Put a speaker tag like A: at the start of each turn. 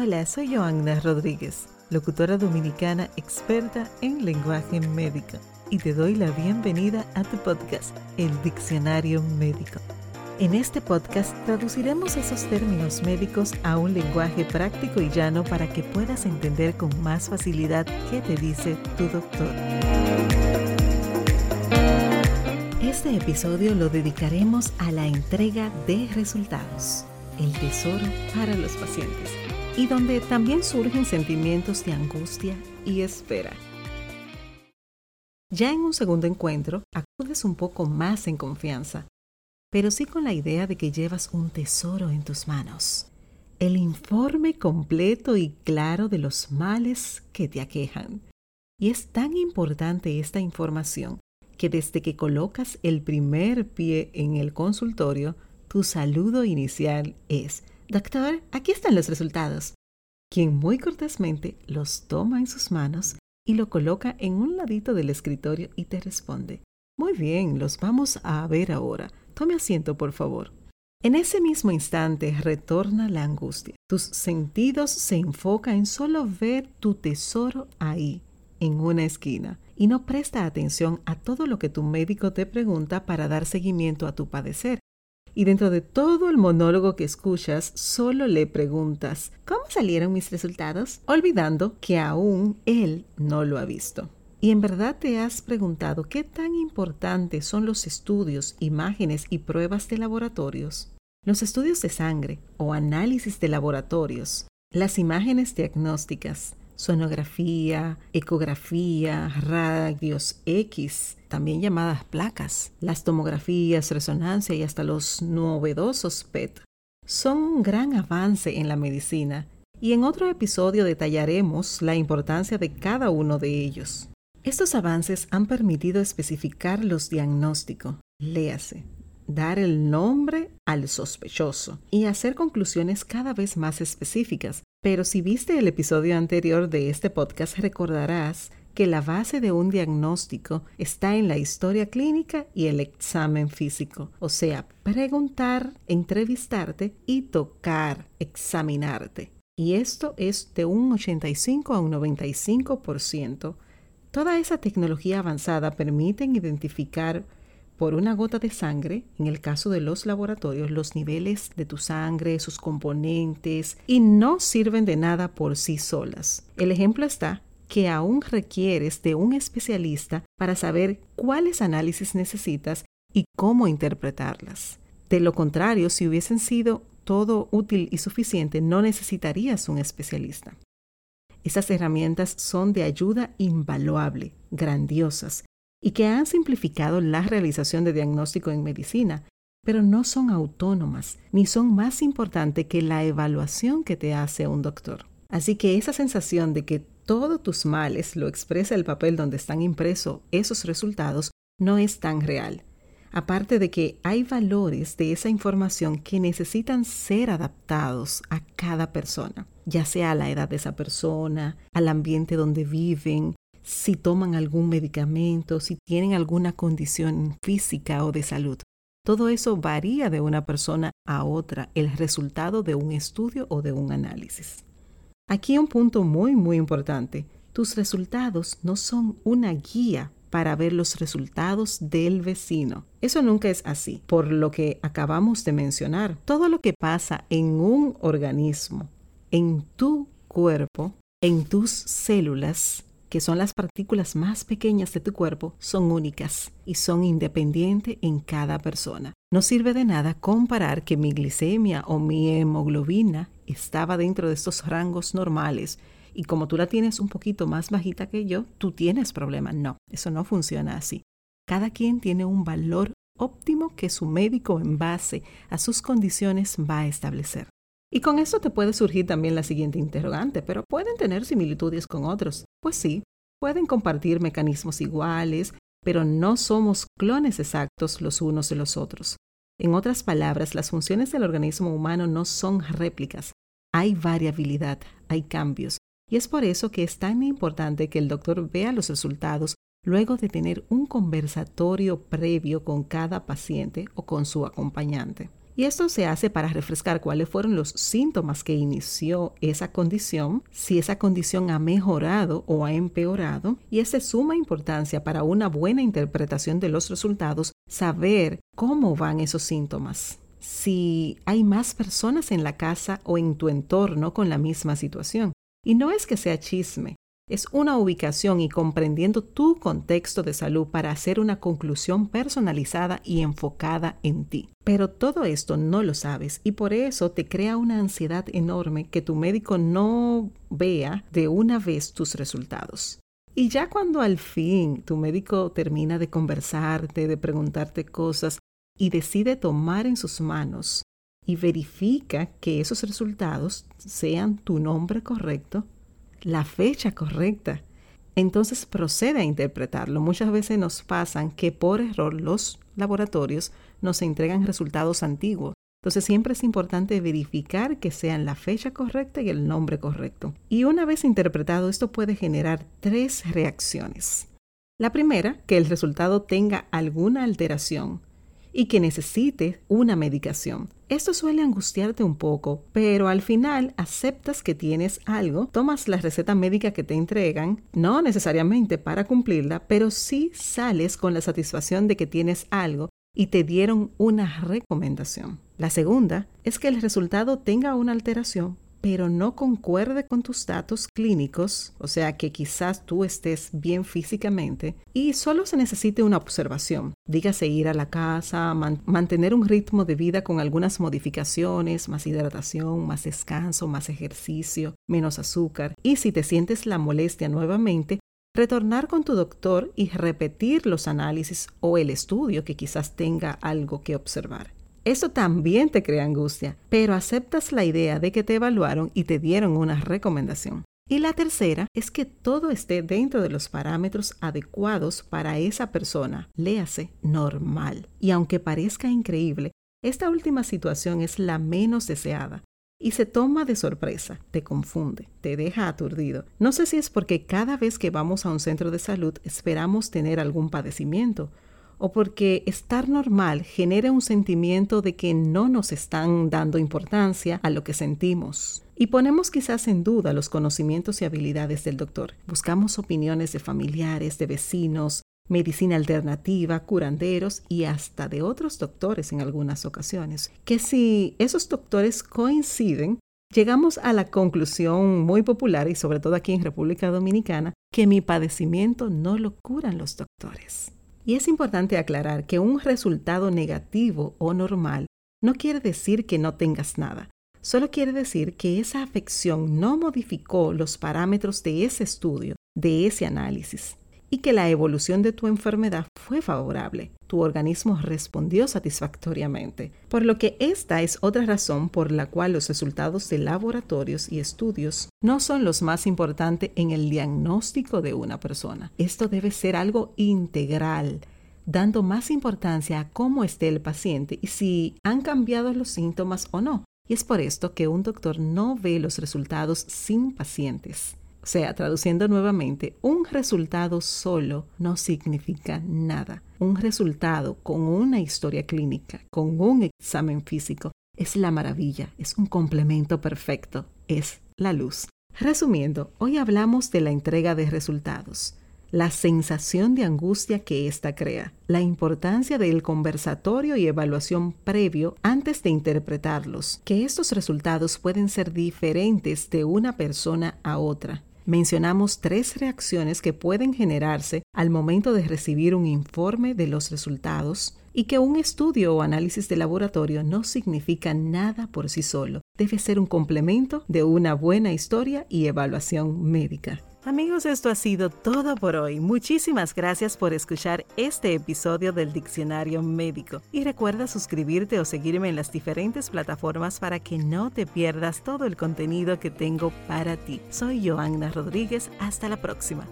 A: Hola, soy Joanna Rodríguez, locutora dominicana experta en lenguaje médico, y te doy la bienvenida a tu podcast, El Diccionario Médico. En este podcast traduciremos esos términos médicos a un lenguaje práctico y llano para que puedas entender con más facilidad qué te dice tu doctor. Este episodio lo dedicaremos a la entrega de resultados, el tesoro para los pacientes y donde también surgen sentimientos de angustia y espera. Ya en un segundo encuentro, acudes un poco más en confianza, pero sí con la idea de que llevas un tesoro en tus manos. El informe completo y claro de los males que te aquejan. Y es tan importante esta información que desde que colocas el primer pie en el consultorio, tu saludo inicial es Doctor, aquí están los resultados. Quien muy cortésmente los toma en sus manos y lo coloca en un ladito del escritorio y te responde, Muy bien, los vamos a ver ahora. Tome asiento, por favor. En ese mismo instante retorna la angustia. Tus sentidos se enfocan en solo ver tu tesoro ahí, en una esquina, y no presta atención a todo lo que tu médico te pregunta para dar seguimiento a tu padecer, y dentro de todo el monólogo que escuchas, solo le preguntas, ¿cómo salieron mis resultados? Olvidando que aún él no lo ha visto. ¿Y en verdad te has preguntado qué tan importantes son los estudios, imágenes y pruebas de laboratorios? Los estudios de sangre o análisis de laboratorios, las imágenes diagnósticas, sonografía, ecografía, radios X, también llamadas placas, las tomografías, resonancia y hasta los novedosos PET, son un gran avance en la medicina y en otro episodio detallaremos la importancia de cada uno de ellos. Estos avances han permitido especificar los diagnósticos, léase, dar el nombre al sospechoso y hacer conclusiones cada vez más específicas, pero si viste el episodio anterior de este podcast, recordarás que la base de un diagnóstico está en la historia clínica y el examen físico, o sea, preguntar, entrevistarte y tocar, examinarte. Y esto es de un 85 a un 95%. Toda esa tecnología avanzada permite identificar por una gota de sangre, en el caso de los laboratorios, los niveles de tu sangre, sus componentes, y no sirven de nada por sí solas. El ejemplo está que aún requieres de un especialista para saber cuáles análisis necesitas y cómo interpretarlas. De lo contrario, si hubiesen sido todo útil y suficiente, no necesitarías un especialista. Esas herramientas son de ayuda invaluable, grandiosas, y que han simplificado la realización de diagnóstico en medicina, pero no son autónomas ni son más importantes que la evaluación que te hace un doctor. Así que esa sensación de que todos tus males lo expresa el papel donde están impresos esos resultados no es tan real. Aparte de que hay valores de esa información que necesitan ser adaptados a cada persona, ya sea a la edad de esa persona, al ambiente donde viven, si toman algún medicamento, si tienen alguna condición física o de salud. Todo eso varía de una persona a otra, el resultado de un estudio o de un análisis. Aquí un punto muy, muy importante. Tus resultados no son una guía para ver los resultados del vecino. Eso nunca es así, por lo que acabamos de mencionar. Todo lo que pasa en un organismo, en tu cuerpo, en tus células, que son las partículas más pequeñas de tu cuerpo, son únicas y son independientes en cada persona. No sirve de nada comparar que mi glicemia o mi hemoglobina estaba dentro de estos rangos normales y como tú la tienes un poquito más bajita que yo, tú tienes problema. No, eso no funciona así. Cada quien tiene un valor óptimo que su médico en base a sus condiciones va a establecer. Y con esto te puede surgir también la siguiente interrogante, pero ¿pueden tener similitudes con otros? Pues sí, pueden compartir mecanismos iguales, pero no somos clones exactos los unos de los otros. En otras palabras, las funciones del organismo humano no son réplicas. Hay variabilidad, hay cambios. Y es por eso que es tan importante que el doctor vea los resultados luego de tener un conversatorio previo con cada paciente o con su acompañante. Y esto se hace para refrescar cuáles fueron los síntomas que inició esa condición, si esa condición ha mejorado o ha empeorado. Y es de suma importancia para una buena interpretación de los resultados saber cómo van esos síntomas. Si hay más personas en la casa o en tu entorno con la misma situación. Y no es que sea chisme, es una ubicación y comprendiendo tu contexto de salud para hacer una conclusión personalizada y enfocada en ti. Pero todo esto no lo sabes y por eso te crea una ansiedad enorme que tu médico no vea de una vez tus resultados. Y ya cuando al fin tu médico termina de conversarte, de preguntarte cosas y decide tomar en sus manos y verifica que esos resultados sean tu nombre correcto, la fecha correcta. Entonces procede a interpretarlo. Muchas veces nos pasan que por error los laboratorios nos entregan resultados antiguos. Entonces siempre es importante verificar que sean la fecha correcta y el nombre correcto. Y una vez interpretado, esto puede generar tres reacciones. La primera, que el resultado tenga alguna alteración y que necesite una medicación. Esto suele angustiarte un poco, pero al final aceptas que tienes algo, tomas la receta médica que te entregan, no necesariamente para cumplirla, pero sí sales con la satisfacción de que tienes algo y te dieron una recomendación. La segunda es que el resultado tenga una alteración, pero no concuerde con tus datos clínicos, o sea que quizás tú estés bien físicamente y solo se necesite una observación, dígase ir a la casa, mantener un ritmo de vida con algunas modificaciones, más hidratación, más descanso, más ejercicio, menos azúcar y si te sientes la molestia nuevamente, retornar con tu doctor y repetir los análisis o el estudio que quizás tenga algo que observar. Eso también te crea angustia, pero aceptas la idea de que te evaluaron y te dieron una recomendación. Y la tercera es que todo esté dentro de los parámetros adecuados para esa persona, léase normal. Y aunque parezca increíble, esta última situación es la menos deseada y se toma de sorpresa, te confunde, te deja aturdido. No sé si es porque cada vez que vamos a un centro de salud esperamos tener algún padecimiento o porque estar normal genera un sentimiento de que no nos están dando importancia a lo que sentimos. Y ponemos quizás en duda los conocimientos y habilidades del doctor. Buscamos opiniones de familiares, de vecinos, medicina alternativa, curanderos y hasta de otros doctores en algunas ocasiones. Que si esos doctores coinciden, llegamos a la conclusión muy popular y sobre todo aquí en República Dominicana, que mi padecimiento no lo curan los doctores. Y es importante aclarar que un resultado negativo o normal no quiere decir que no tengas nada. Solo quiere decir que esa afección no modificó los parámetros de ese estudio, de ese análisis y que la evolución de tu enfermedad fue favorable. Tu organismo respondió satisfactoriamente, por lo que esta es otra razón por la cual los resultados de laboratorios y estudios no son los más importantes en el diagnóstico de una persona. Esto debe ser algo integral dando más importancia a cómo esté el paciente y si han cambiado los síntomas o no. Y es por esto que un doctor no ve los resultados sin pacientes. Sea, traduciendo nuevamente, un resultado solo no significa nada. Un resultado con una historia clínica, con un examen físico, es la maravilla, es un complemento perfecto, es la luz. Resumiendo, hoy hablamos de la entrega de resultados, la sensación de angustia que ésta crea, la importancia del conversatorio y evaluación previo antes de interpretarlos, que estos resultados pueden ser diferentes de una persona a otra, mencionamos tres reacciones que pueden generarse al momento de recibir un informe de los resultados y que un estudio o análisis de laboratorio no significa nada por sí solo. Debe ser un complemento de una buena historia y evaluación médica. Amigos, esto ha sido todo por hoy. Muchísimas gracias por escuchar este episodio del Diccionario Médico. Y recuerda suscribirte o seguirme en las diferentes plataformas para que no te pierdas todo el contenido que tengo para ti. Soy Joanna Rodríguez. Hasta la próxima.